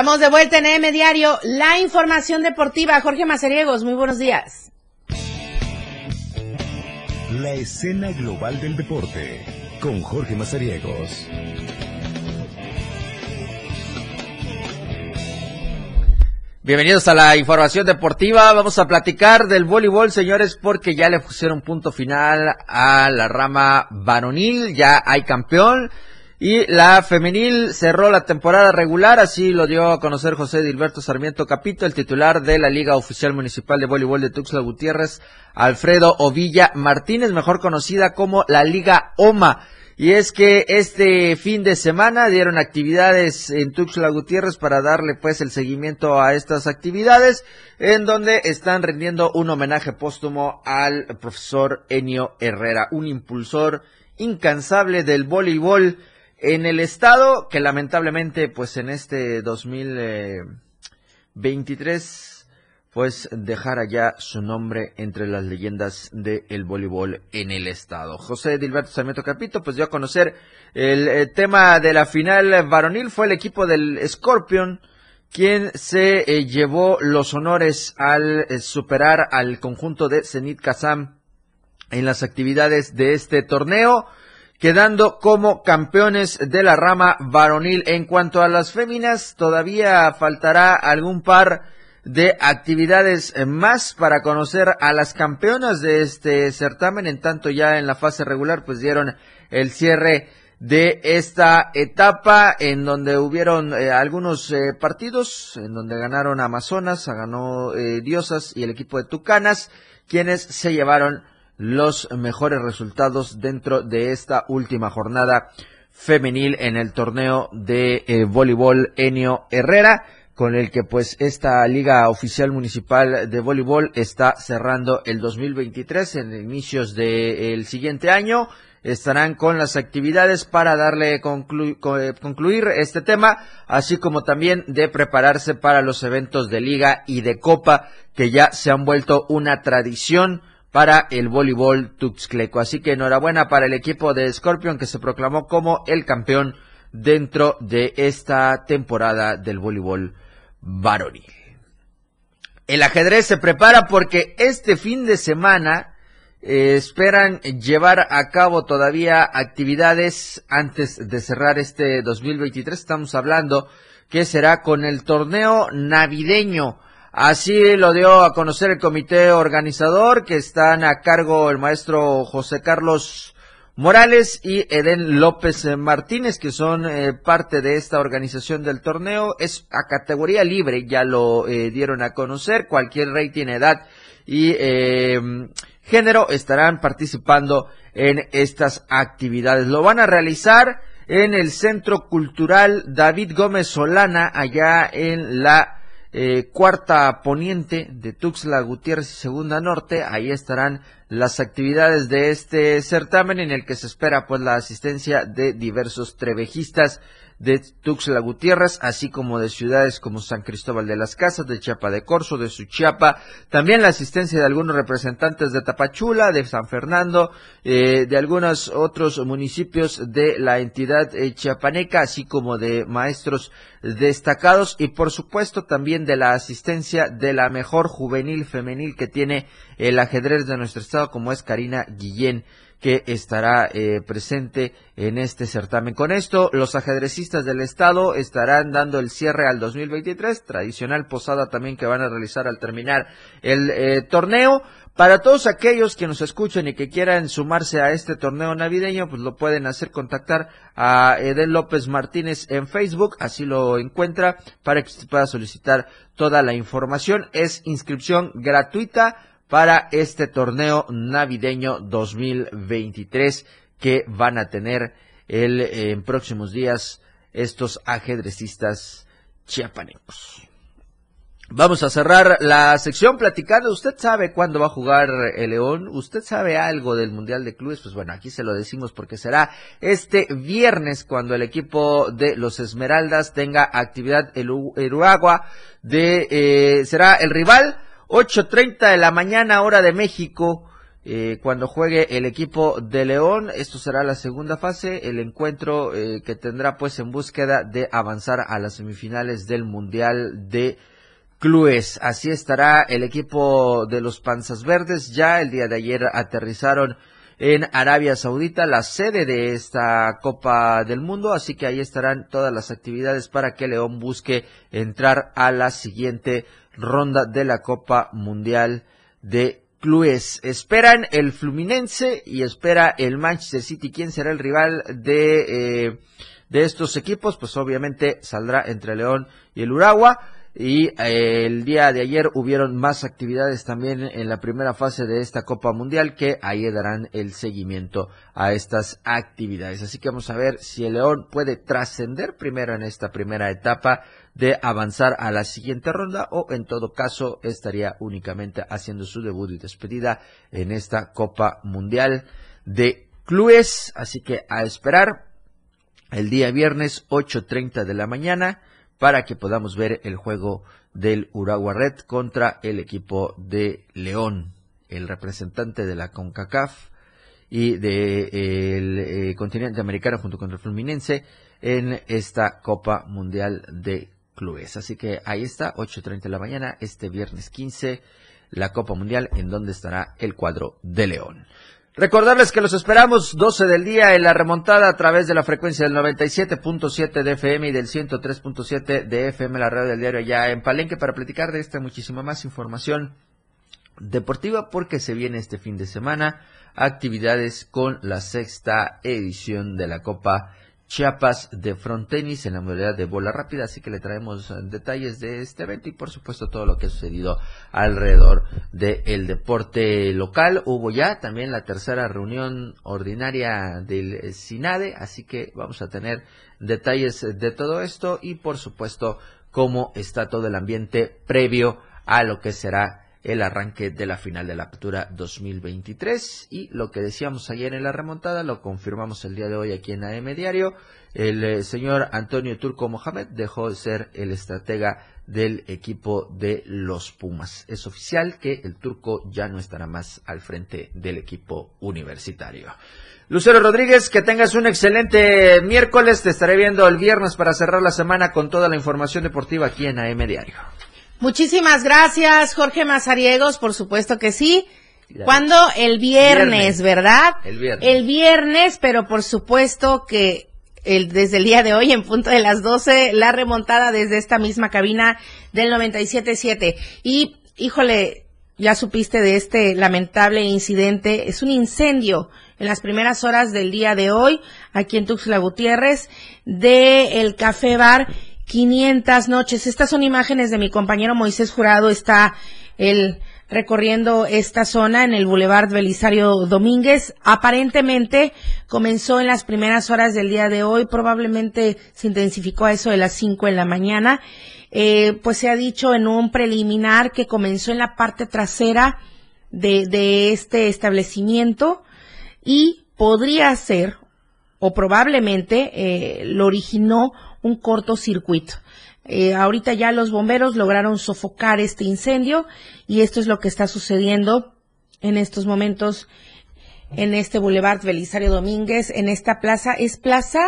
Estamos de vuelta en M Diario, la información deportiva. Jorge Mazariegos, muy buenos días. La escena global del deporte con Jorge Mazariegos. Bienvenidos a la información deportiva. Vamos a platicar del voleibol, señores, porque ya le pusieron punto final a la rama varonil. Ya hay campeón. Y la femenil cerró la temporada regular, así lo dio a conocer José Dilberto Sarmiento Capito, el titular de la Liga Oficial Municipal de Voleibol de Tuxtla Gutiérrez, Alfredo Ovilla Martínez, mejor conocida como la Liga OMA. Y es que este fin de semana dieron actividades en Tuxtla Gutiérrez para darle pues el seguimiento a estas actividades, en donde están rindiendo un homenaje póstumo al profesor Enio Herrera, un impulsor incansable del voleibol en el estado que lamentablemente pues en este 2023 pues dejara ya su nombre entre las leyendas del voleibol en el estado. José Dilberto Sarmiento Capito pues dio a conocer el, el, tema de la final varonil fue el equipo del Scorpion quien se eh, llevó los honores al eh, superar al conjunto de Zenit Kazam en las actividades de este torneo, quedando como campeones de la rama varonil. En cuanto a las féminas, todavía faltará algún par de actividades más para conocer a las campeonas de este certamen. En tanto ya en la fase regular, pues dieron el cierre de esta etapa en donde hubieron eh, algunos eh, partidos en donde ganaron Amazonas, ganó eh, Diosas y el equipo de Tucanas, quienes se llevaron los mejores resultados dentro de esta última jornada femenil en el torneo de voleibol Enio Herrera con el que pues esta Liga Oficial Municipal de Voleibol está cerrando el 2023 en inicios del siguiente año. Estarán con las actividades para darle eh, concluir este tema, así como también de prepararse para los eventos de liga y de copa que ya se han vuelto una tradición para el voleibol tuxcleco. Así que enhorabuena para el equipo de Scorpion que se proclamó como el campeón dentro de esta temporada del voleibol varonil. El ajedrez se prepara porque este fin de semana eh, esperan llevar a cabo todavía actividades antes de cerrar este 2023. Estamos hablando que será con el torneo navideño. Así lo dio a conocer el comité organizador que están a cargo el maestro José Carlos Morales y Eden López Martínez, que son eh, parte de esta organización del torneo. Es a categoría libre, ya lo eh, dieron a conocer. Cualquier rating, edad y em, género estarán participando en estas actividades. Lo van a realizar en el Centro Cultural David Gómez Solana, allá en la eh, cuarta poniente de Tuxtla Gutiérrez y segunda norte. Ahí estarán las actividades de este certamen en el que se espera pues la asistencia de diversos trevejistas de Tuxtla Gutiérrez, así como de ciudades como San Cristóbal de las Casas, de Chiapa de Corzo, de Suchiapa, también la asistencia de algunos representantes de Tapachula, de San Fernando, eh, de algunos otros municipios de la entidad eh, chiapaneca, así como de maestros destacados y por supuesto también de la asistencia de la mejor juvenil femenil que tiene el ajedrez de nuestro estado, como es Karina Guillén que estará eh, presente en este certamen. Con esto, los ajedrecistas del estado estarán dando el cierre al 2023, tradicional posada también que van a realizar al terminar el eh, torneo. Para todos aquellos que nos escuchen y que quieran sumarse a este torneo navideño, pues lo pueden hacer contactar a Eden López Martínez en Facebook, así lo encuentra para que usted pueda solicitar toda la información. Es inscripción gratuita para este torneo navideño 2023 que van a tener el, en próximos días estos ajedrecistas chiapanecos. Vamos a cerrar la sección platicando. ¿Usted sabe cuándo va a jugar el León? ¿Usted sabe algo del Mundial de Clubes? Pues bueno, aquí se lo decimos porque será este viernes cuando el equipo de los Esmeraldas tenga actividad en Uruguay. De, eh, será el rival 8.30 de la mañana, hora de México, eh, cuando juegue el equipo de León. Esto será la segunda fase, el encuentro eh, que tendrá pues en búsqueda de avanzar a las semifinales del Mundial de Clubes. Así estará el equipo de los Panzas Verdes. Ya el día de ayer aterrizaron en Arabia Saudita, la sede de esta Copa del Mundo, así que ahí estarán todas las actividades para que León busque entrar a la siguiente ronda de la Copa Mundial de Clubes. Esperan el Fluminense y espera el Manchester City. ¿Quién será el rival de, eh, de estos equipos? Pues obviamente saldrá entre León y el Uragua. Y eh, el día de ayer hubieron más actividades también en la primera fase de esta Copa Mundial que ahí darán el seguimiento a estas actividades. Así que vamos a ver si el León puede trascender primero en esta primera etapa de avanzar a la siguiente ronda o en todo caso estaría únicamente haciendo su debut y despedida en esta Copa Mundial de Clubes. Así que a esperar el día viernes 8.30 de la mañana para que podamos ver el juego del Urawa Red contra el equipo de León, el representante de la CONCACAF y del eh, continente americano junto con el Fluminense en esta Copa Mundial de clubes. Así que ahí está, 8.30 de la mañana, este viernes 15, la Copa Mundial, en donde estará el cuadro de León. Recordarles que los esperamos 12 del día en la remontada a través de la frecuencia del 97.7 de FM y del 103.7 de FM, la radio del diario ya en Palenque, para platicar de esta muchísima más información deportiva porque se viene este fin de semana actividades con la sexta edición de la Copa Chiapas de frontenis en la modalidad de bola rápida, así que le traemos eh, detalles de este evento y por supuesto todo lo que ha sucedido alrededor del deporte local. Hubo ya también la tercera reunión ordinaria del SINADE, así que vamos a tener detalles de todo esto y por supuesto cómo está todo el ambiente previo a lo que será el arranque de la final de la Apertura 2023 y lo que decíamos ayer en la remontada lo confirmamos el día de hoy aquí en AM Diario. El eh, señor Antonio Turco Mohamed dejó de ser el estratega del equipo de los Pumas. Es oficial que el turco ya no estará más al frente del equipo universitario. Lucero Rodríguez, que tengas un excelente miércoles. Te estaré viendo el viernes para cerrar la semana con toda la información deportiva aquí en AM Diario. Muchísimas gracias, Jorge Mazariegos, por supuesto que sí. ¿Cuándo? El viernes, Viernes. ¿verdad? El viernes. El viernes, pero por supuesto que el, desde el día de hoy, en punto de las 12, la remontada desde esta misma cabina del 97.7. Y, híjole, ya supiste de este lamentable incidente. Es un incendio en las primeras horas del día de hoy, aquí en Tuxtla Gutiérrez, de el Café Bar 500 noches. Estas son imágenes de mi compañero Moisés Jurado. Está él recorriendo esta zona en el Boulevard Belisario Domínguez. Aparentemente comenzó en las primeras horas del día de hoy. Probablemente se intensificó a eso de las 5 en la mañana. Eh, pues se ha dicho en un preliminar que comenzó en la parte trasera de, de este establecimiento y podría ser o probablemente eh, lo originó un cortocircuito. Eh, ahorita ya los bomberos lograron sofocar este incendio y esto es lo que está sucediendo en estos momentos en este Boulevard Belisario Domínguez, en esta plaza. ¿Es plaza?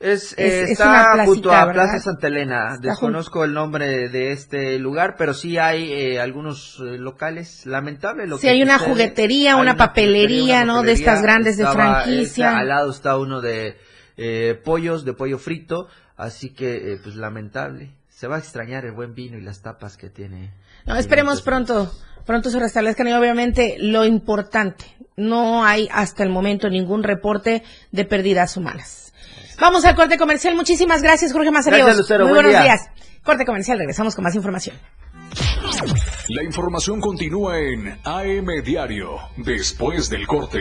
Es, Es- eh, es está placita, junto a ¿verdad? Plaza Santa Elena. Está Desconozco el nombre de este lugar, pero sí hay eh, algunos eh, locales. Lamentable lo Sí, que hay una juguetería, Hay una papelería, una ¿no? De estas grandes de franquicia. al lado está uno de eh, pollos, de pollo frito. Así que, eh, pues lamentable. Se va a extrañar el buen vino y las tapas que tiene. No, esperemos pronto, pronto se restablezcan y obviamente lo importante, no hay hasta el momento ningún reporte de pérdidas humanas. Vamos al corte comercial. Muchísimas gracias, Jorge Mazariegos. Muy Buen buenos día. días. Corte comercial, regresamos con más información. La información continúa en AM Diario, después del corte.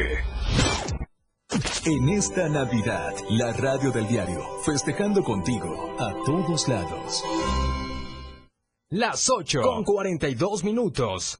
En esta Navidad, la radio del diario, festejando contigo a todos lados. Las 8 con 42 minutos.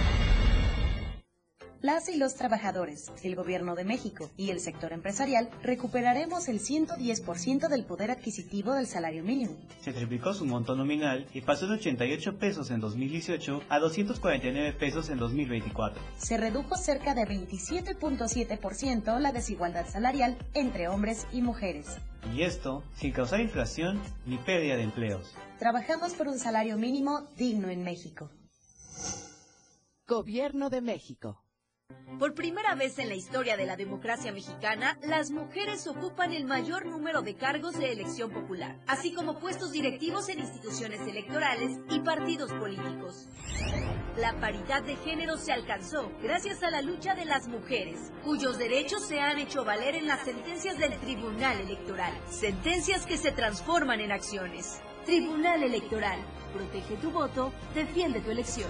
Las y los trabajadores, el gobierno de México y el sector empresarial recuperaremos el 110% del poder adquisitivo del salario mínimo. Se triplicó su monto nominal y pasó de 88 pesos en 2018 a 249 pesos en 2024. Se redujo cerca de 27.7% la desigualdad salarial entre hombres y mujeres. Y esto sin causar inflación ni pérdida de empleos. Trabajamos por un salario mínimo digno en México. Gobierno de México. Por primera vez en la historia de la democracia mexicana, las mujeres ocupan el mayor número de cargos de elección popular, así como puestos directivos en instituciones electorales y partidos políticos. La paridad de género se alcanzó gracias a la lucha de las mujeres, cuyos derechos se han hecho valer en las sentencias del Tribunal Electoral, sentencias que se transforman en acciones. Tribunal Electoral, protege tu voto, defiende tu elección.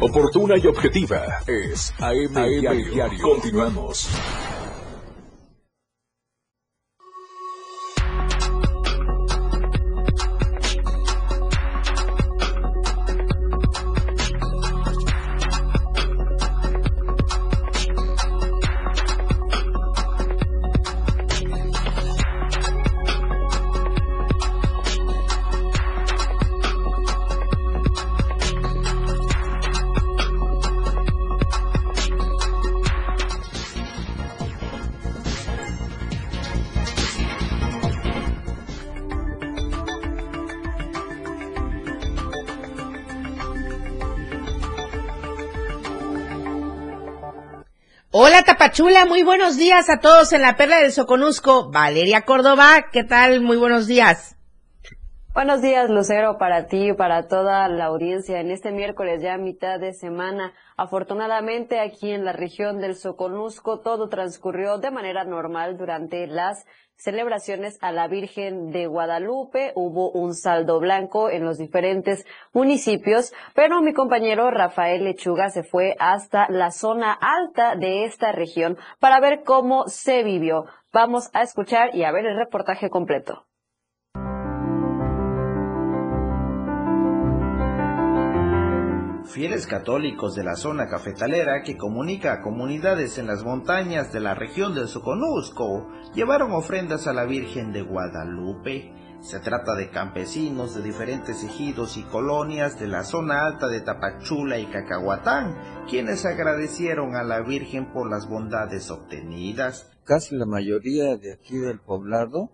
Oportuna y objetiva es AM, Diario. Continuamos. Tapachula, muy buenos días a todos en la Perla del Soconusco. Valeria Córdoba, ¿qué tal? Muy buenos días. Buenos días, Lucero, para ti y para toda la audiencia. En este miércoles, ya mitad de semana, afortunadamente aquí en la región del Soconusco, todo transcurrió de manera normal durante las celebraciones a la Virgen de Guadalupe. Hubo un saldo blanco en los diferentes municipios, pero mi compañero Rafael Lechuga se fue hasta la zona alta de esta región para ver cómo se vivió. Vamos a escuchar y a ver el reportaje completo. Fieles católicos de la zona cafetalera que comunica a comunidades en las montañas de la región del Soconusco llevaron ofrendas a la Virgen de Guadalupe. Se trata de campesinos de diferentes ejidos y colonias de la zona alta de Tapachula y Cacahuatán, quienes agradecieron a la Virgen por las bondades obtenidas. Casi la mayoría de aquí del poblado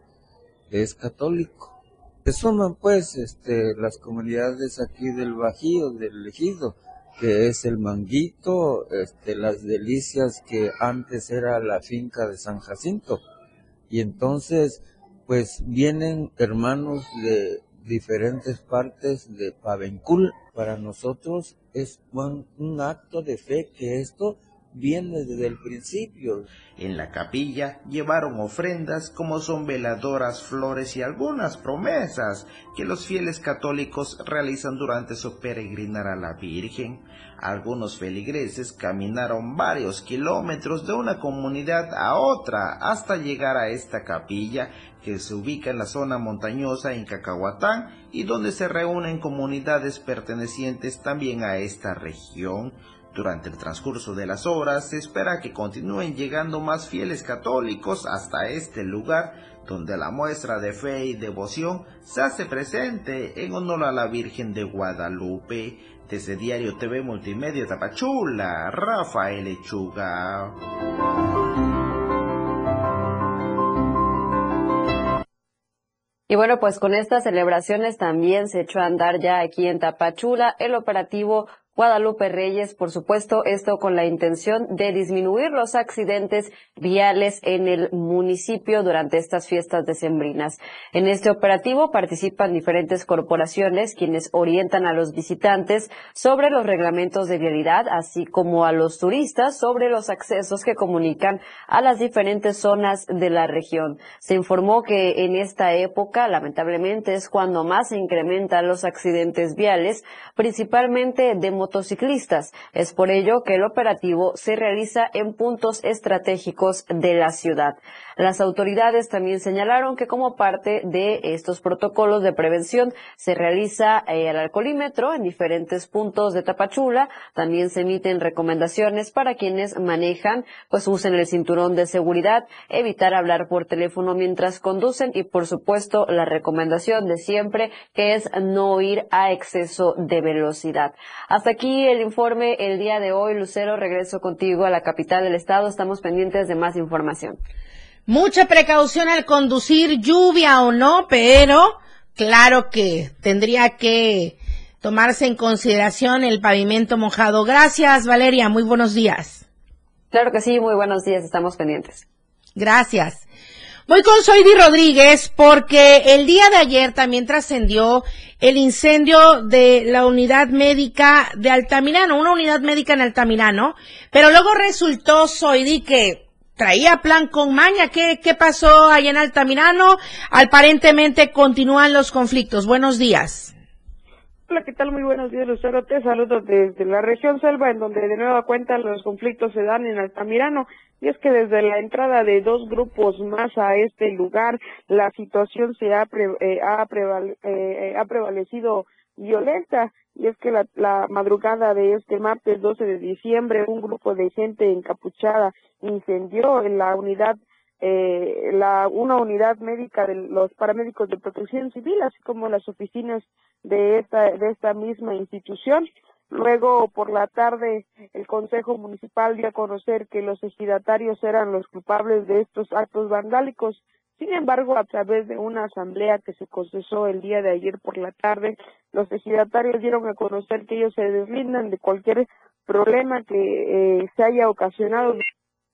es católico se suman pues este, las comunidades aquí del Bajío, del Ejido, que es el Manguito, este, las delicias que antes era la finca de San Jacinto. Y entonces, pues vienen hermanos de diferentes partes de Pavencul. Para nosotros es un, un acto de fe que esto viene desde el principio. En la capilla llevaron ofrendas como son veladoras, flores y algunas promesas que los fieles católicos realizan durante su peregrinar a la Virgen. Algunos feligreses caminaron varios kilómetros de una comunidad a otra hasta llegar a esta capilla que se ubica en la zona montañosa en Cacahuatán y donde se reúnen comunidades pertenecientes también a esta región. Durante el transcurso de las horas se espera que continúen llegando más fieles católicos hasta este lugar donde la muestra de fe y devoción se hace presente en honor a la Virgen de Guadalupe. Desde Diario TV Multimedia Tapachula, Rafael Lechuga. Y bueno, pues con estas celebraciones también se echó a andar ya aquí en Tapachula el operativo Guadalupe Reyes, por supuesto, esto con la intención de disminuir los accidentes viales en el municipio durante estas fiestas decembrinas. En este operativo participan diferentes corporaciones quienes orientan a los visitantes sobre los reglamentos de vialidad, así como a los turistas sobre los accesos que comunican a las diferentes zonas de la región. Se informó que en esta época, lamentablemente, es cuando más se incrementan los accidentes viales, principalmente de motociclistas. Es por ello que el operativo se realiza en puntos estratégicos de la ciudad. Las autoridades también señalaron que como parte de estos protocolos de prevención se realiza eh, el alcoholímetro en diferentes puntos de Tapachula. También se emiten recomendaciones para quienes manejan, pues usen el cinturón de seguridad, evitar hablar por teléfono mientras conducen y por supuesto la recomendación de siempre que es no ir a exceso de velocidad. Hasta aquí el informe el día de hoy. Lucero, regreso contigo a la capital del estado. Estamos pendientes de más información. Mucha precaución al conducir, lluvia o no, pero claro que tendría que tomarse en consideración el pavimento mojado. Gracias, Valeria. Muy buenos días. Claro que sí, muy buenos días. Estamos pendientes. Gracias. Voy con Soidi Rodríguez porque el día de ayer también trascendió el incendio de la unidad médica de Altamirano, una unidad médica en Altamirano, pero luego resultó Soidi que traía plan con maña. ¿Qué, qué pasó ahí en Altamirano? Aparentemente continúan los conflictos. Buenos días. Hola, ¿qué tal? Muy buenos días, Lucero. Te saludo desde la región Selva, en donde de nueva cuenta los conflictos se dan en Altamirano. Y es que desde la entrada de dos grupos más a este lugar, la situación se ha, eh, ha, eh, ha prevalecido violenta. Y es que la, la, madrugada de este martes 12 de diciembre, un grupo de gente encapuchada incendió en la unidad eh, la, una unidad médica de los paramédicos de protección civil, así como las oficinas de esta, de misma institución. Luego, por la tarde, el Consejo Municipal dio a conocer que los ejidatarios eran los culpables de estos actos vandálicos. Sin embargo, a través de una asamblea que se concesó el día de ayer por la tarde, los ejidatarios dieron a conocer que ellos se deslindan de cualquier problema que eh, se haya ocasionado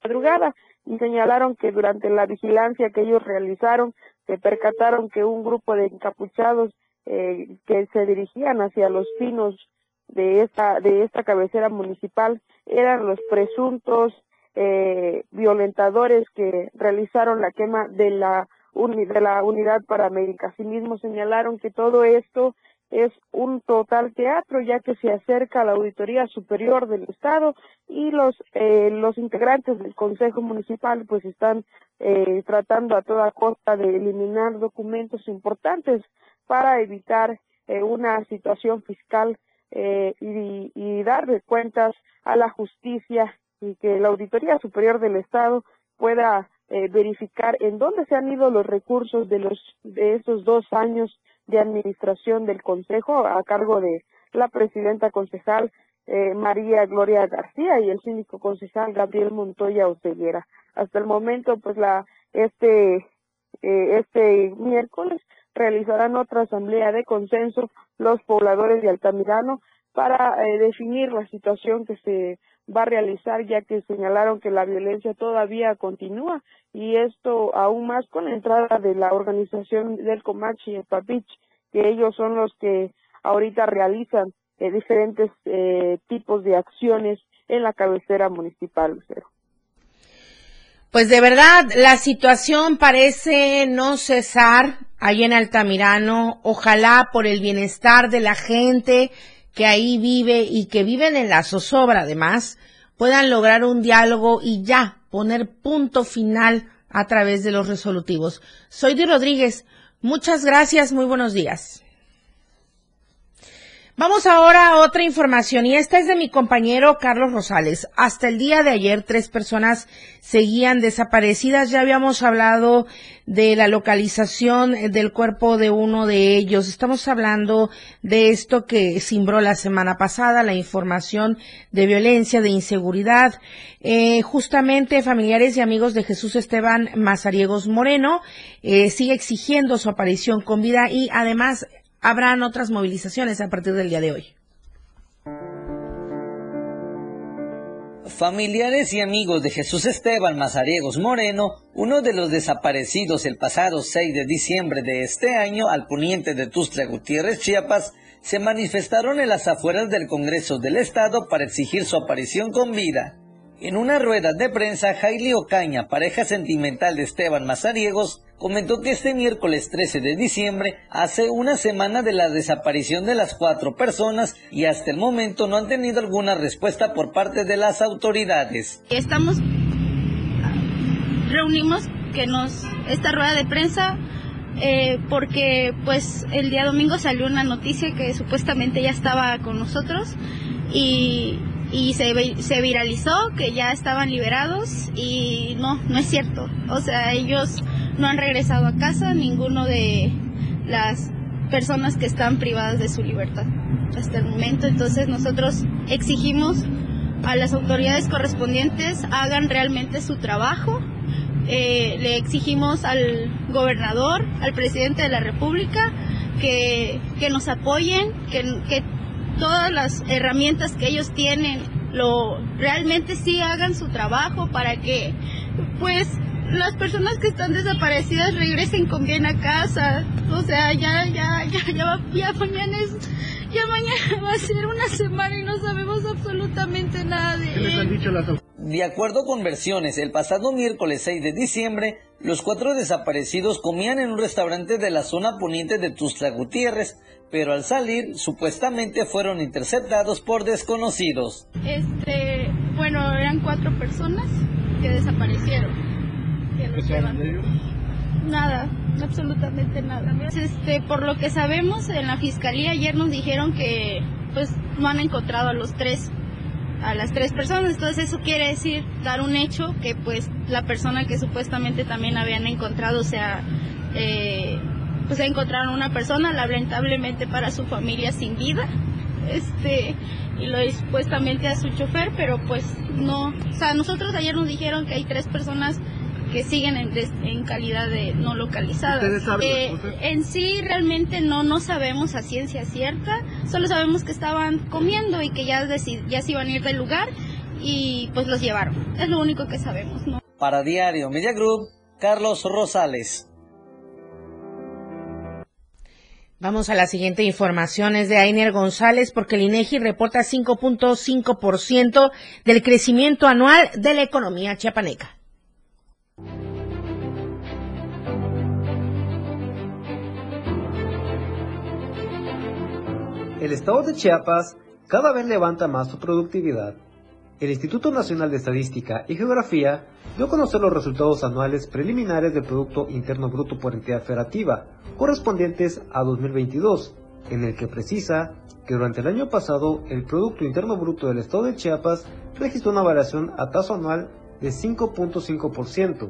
madrugada y señalaron que durante la vigilancia que ellos realizaron se percataron que un grupo de encapuchados eh, que se dirigían hacia los pinos de esta de esta cabecera municipal eran los presuntos eh, violentadores que realizaron la quema de la de la unidad paramédica. Asimismo señalaron que todo esto es un total teatro ya que se acerca a la auditoría superior del estado y los eh, los integrantes del consejo municipal pues están eh, tratando a toda costa de eliminar documentos importantes para evitar eh, una situación fiscal eh, y, y darle cuentas a la justicia y que la auditoría superior del estado pueda eh, verificar en dónde se han ido los recursos de los de esos dos años de administración del consejo a cargo de la presidenta concejal eh, María Gloria García y el síndico concejal Gabriel Montoya Oceguera. Hasta el momento, pues la este eh, este miércoles realizarán otra asamblea de consenso los pobladores de Altamirano para eh, definir la situación que se va a realizar ya que señalaron que la violencia todavía continúa y esto aún más con la entrada de la organización del Comachi el Papich que ellos son los que ahorita realizan eh, diferentes eh, tipos de acciones en la cabecera municipal. Pues de verdad, la situación parece no cesar ahí en Altamirano. Ojalá por el bienestar de la gente que ahí vive y que viven en la zozobra además, puedan lograr un diálogo y ya poner punto final a través de los resolutivos. Soy Di Rodríguez. Muchas gracias. Muy buenos días. Vamos ahora a otra información y esta es de mi compañero Carlos Rosales. Hasta el día de ayer tres personas seguían desaparecidas. Ya habíamos hablado de la localización del cuerpo de uno de ellos. Estamos hablando de esto que cimbró la semana pasada, la información de violencia, de inseguridad. Eh, justamente familiares y amigos de Jesús Esteban Mazariegos Moreno eh, sigue exigiendo su aparición con vida y además habrán otras movilizaciones a partir del día de hoy. Familiares y amigos de Jesús Esteban Mazariegos Moreno, uno de los desaparecidos el pasado 6 de diciembre de este año al poniente de Tustla Gutiérrez, Chiapas, se manifestaron en las afueras del Congreso del Estado para exigir su aparición con vida. En una rueda de prensa, Jaili Ocaña, pareja sentimental de Esteban Mazariegos, comentó que este miércoles 13 de diciembre hace una semana de la desaparición de las cuatro personas y hasta el momento no han tenido alguna respuesta por parte de las autoridades. Estamos reunimos que nos esta rueda de prensa eh, porque pues el día domingo salió una noticia que supuestamente ya estaba con nosotros y y se, se viralizó que ya estaban liberados y no, no es cierto. O sea, ellos no han regresado a casa, ninguno de las personas que están privadas de su libertad hasta el momento. Entonces nosotros exigimos a las autoridades correspondientes hagan realmente su trabajo. Eh, le exigimos al gobernador, al presidente de la República, que, que nos apoyen, que, que todas las herramientas que ellos tienen lo realmente sí hagan su trabajo para que pues las personas que están desaparecidas regresen con bien a casa. O sea, ya, ya, ya, ya, ya mañana es, ya mañana va a ser una semana y no sabemos absolutamente nada de ¿Qué les han dicho las De acuerdo con versiones, el pasado miércoles 6 de diciembre, los cuatro desaparecidos comían en un restaurante de la zona poniente de Tuzla Gutiérrez, pero al salir supuestamente fueron interceptados por desconocidos. Este, bueno, eran cuatro personas que desaparecieron. ¿Qué saben de ellos? Nada, absolutamente nada. Este, por lo que sabemos, en la fiscalía ayer nos dijeron que pues no han encontrado a los tres a las tres personas. Entonces eso quiere decir dar un hecho que pues la persona que supuestamente también habían encontrado, o sea, eh, pues encontraron una persona lamentablemente para su familia sin vida, este, y lo supuestamente a su chofer, pero pues no, o sea, nosotros ayer nos dijeron que hay tres personas que siguen en, en calidad de no localizadas. Eh, en sí realmente no no sabemos a ciencia cierta, solo sabemos que estaban comiendo y que ya, ya se iban a ir del lugar y pues los llevaron. Es lo único que sabemos, ¿no? Para Diario Media Group, Carlos Rosales. Vamos a la siguiente información, es de Ainer González, porque el INEGI reporta 5.5% del crecimiento anual de la economía chiapaneca. El estado de Chiapas cada vez levanta más su productividad. El Instituto Nacional de Estadística y Geografía dio a conocer los resultados anuales preliminares del Producto Interno Bruto por entidad federativa, correspondientes a 2022, en el que precisa que durante el año pasado el Producto Interno Bruto del Estado de Chiapas registró una variación a tasa anual de 5.5%.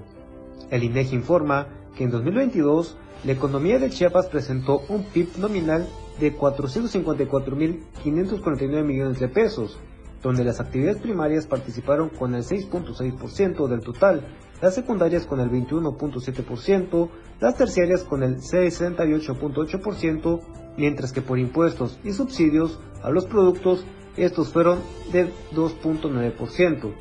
El INEGI informa que en 2022 la economía de Chiapas presentó un PIB nominal de 454.549 millones de pesos, donde las actividades primarias participaron con el 6.6% del total, las secundarias con el 21.7%, las terciarias con el 68.8%, mientras que por impuestos y subsidios a los productos estos fueron de 2.9%.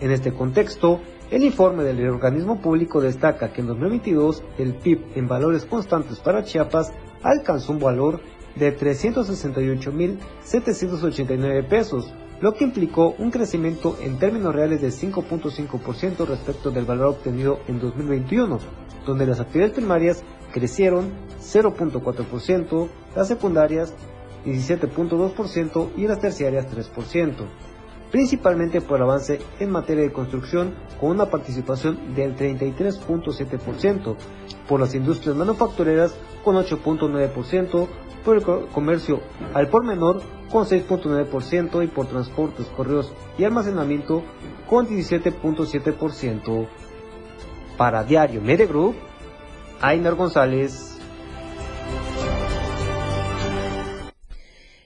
En este contexto, el informe del organismo público destaca que en 2022 el PIB en valores constantes para Chiapas alcanzó un valor de 368.789 pesos, lo que implicó un crecimiento en términos reales de 5.5% respecto del valor obtenido en 2021, donde las actividades primarias crecieron 0.4%, las secundarias 17.2% y las terciarias 3%, principalmente por el avance en materia de construcción con una participación del 33.7%, por las industrias manufactureras con 8.9%, por el comercio al por menor con 6.9% y por transportes, correos y almacenamiento con 17.7%. Para Diario Media Group, Ainer González.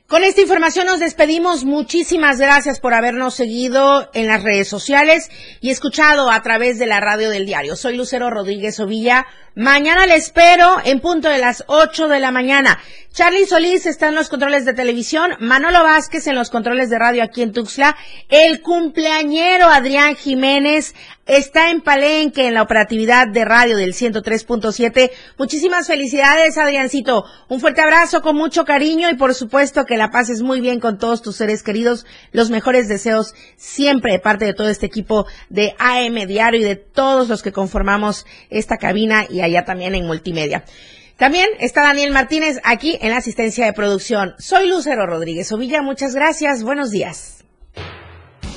Con esta información nos despedimos. Muchísimas gracias por habernos seguido en las redes sociales y escuchado a través de la radio del diario. Soy Lucero Rodríguez Ovilla. Mañana le espero en punto de las 8 de la mañana. Charlie Solís está en los controles de televisión, Manolo Vázquez en los controles de radio aquí en Tuxtla, el cumpleañero Adrián Jiménez está en Palenque en la operatividad de radio del 103.7. Muchísimas felicidades, Adriancito. Un fuerte abrazo con mucho cariño y por supuesto que la pases muy bien con todos tus seres queridos. Los mejores deseos siempre de parte de todo este equipo de AM Diario y de todos los que conformamos esta cabina y allá también en multimedia. También está Daniel Martínez aquí en la asistencia de producción. Soy Lucero Rodríguez Ovilla. Muchas gracias. Buenos días.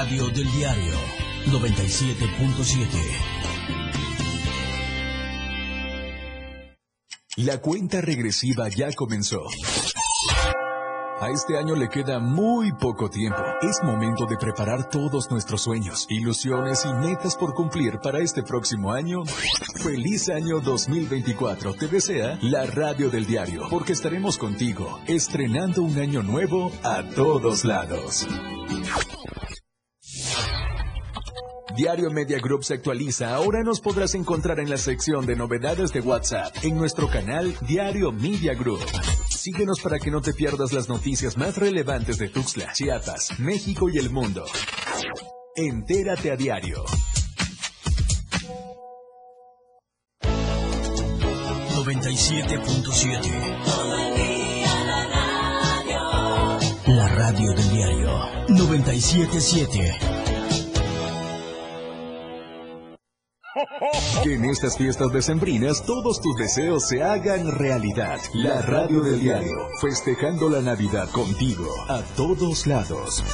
Radio del diario 97.7. La cuenta regresiva ya comenzó. A este año le queda muy poco tiempo. Es momento de preparar todos nuestros sueños, ilusiones y metas por cumplir para este próximo año. Feliz año 2024. Te desea la radio del diario, porque estaremos contigo, estrenando un año nuevo a todos lados. Diario Media Group se actualiza. Ahora nos podrás encontrar en la sección de novedades de WhatsApp en nuestro canal Diario Media Group. Síguenos para que no te pierdas las noticias más relevantes de Tuxtla, Chiapas, México y el mundo. Entérate a diario. 97.7. La radio del diario 977. Que en estas fiestas decembrinas todos tus deseos se hagan realidad. La radio del diario, festejando la Navidad contigo, a todos lados.